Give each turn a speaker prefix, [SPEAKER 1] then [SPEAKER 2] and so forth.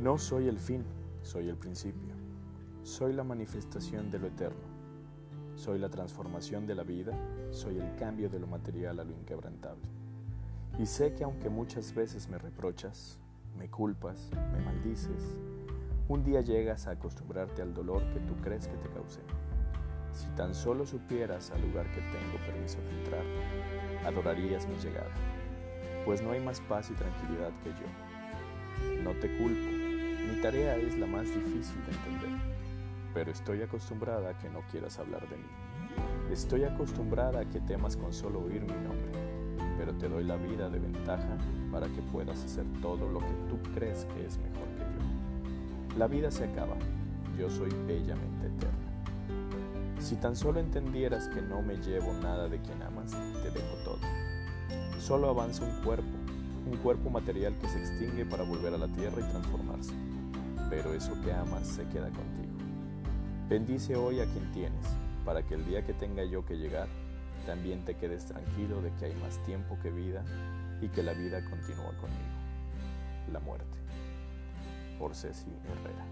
[SPEAKER 1] No soy el fin, soy el principio. Soy la manifestación de lo eterno. Soy la transformación de la vida, soy el cambio de lo material a lo inquebrantable. Y sé que aunque muchas veces me reprochas, me culpas, me maldices, un día llegas a acostumbrarte al dolor que tú crees que te causé. Si tan solo supieras al lugar que tengo permiso de entrar, adorarías mi llegada, pues no hay más paz y tranquilidad que yo. No te culpo, mi tarea es la más difícil de entender, pero estoy acostumbrada a que no quieras hablar de mí. Estoy acostumbrada a que temas con solo oír mi nombre, pero te doy la vida de ventaja para que puedas hacer todo lo que tú crees que es mejor que yo. La vida se acaba, yo soy bellamente eterna. Si tan solo entendieras que no me llevo nada de quien amas, te dejo todo. Solo avanza un cuerpo, un cuerpo material que se extingue para volver a la tierra y transformarse. Pero eso que amas se queda contigo. Bendice hoy a quien tienes, para que el día que tenga yo que llegar, también te quedes tranquilo de que hay más tiempo que vida y que la vida continúa conmigo. La muerte. Por Ceci Herrera.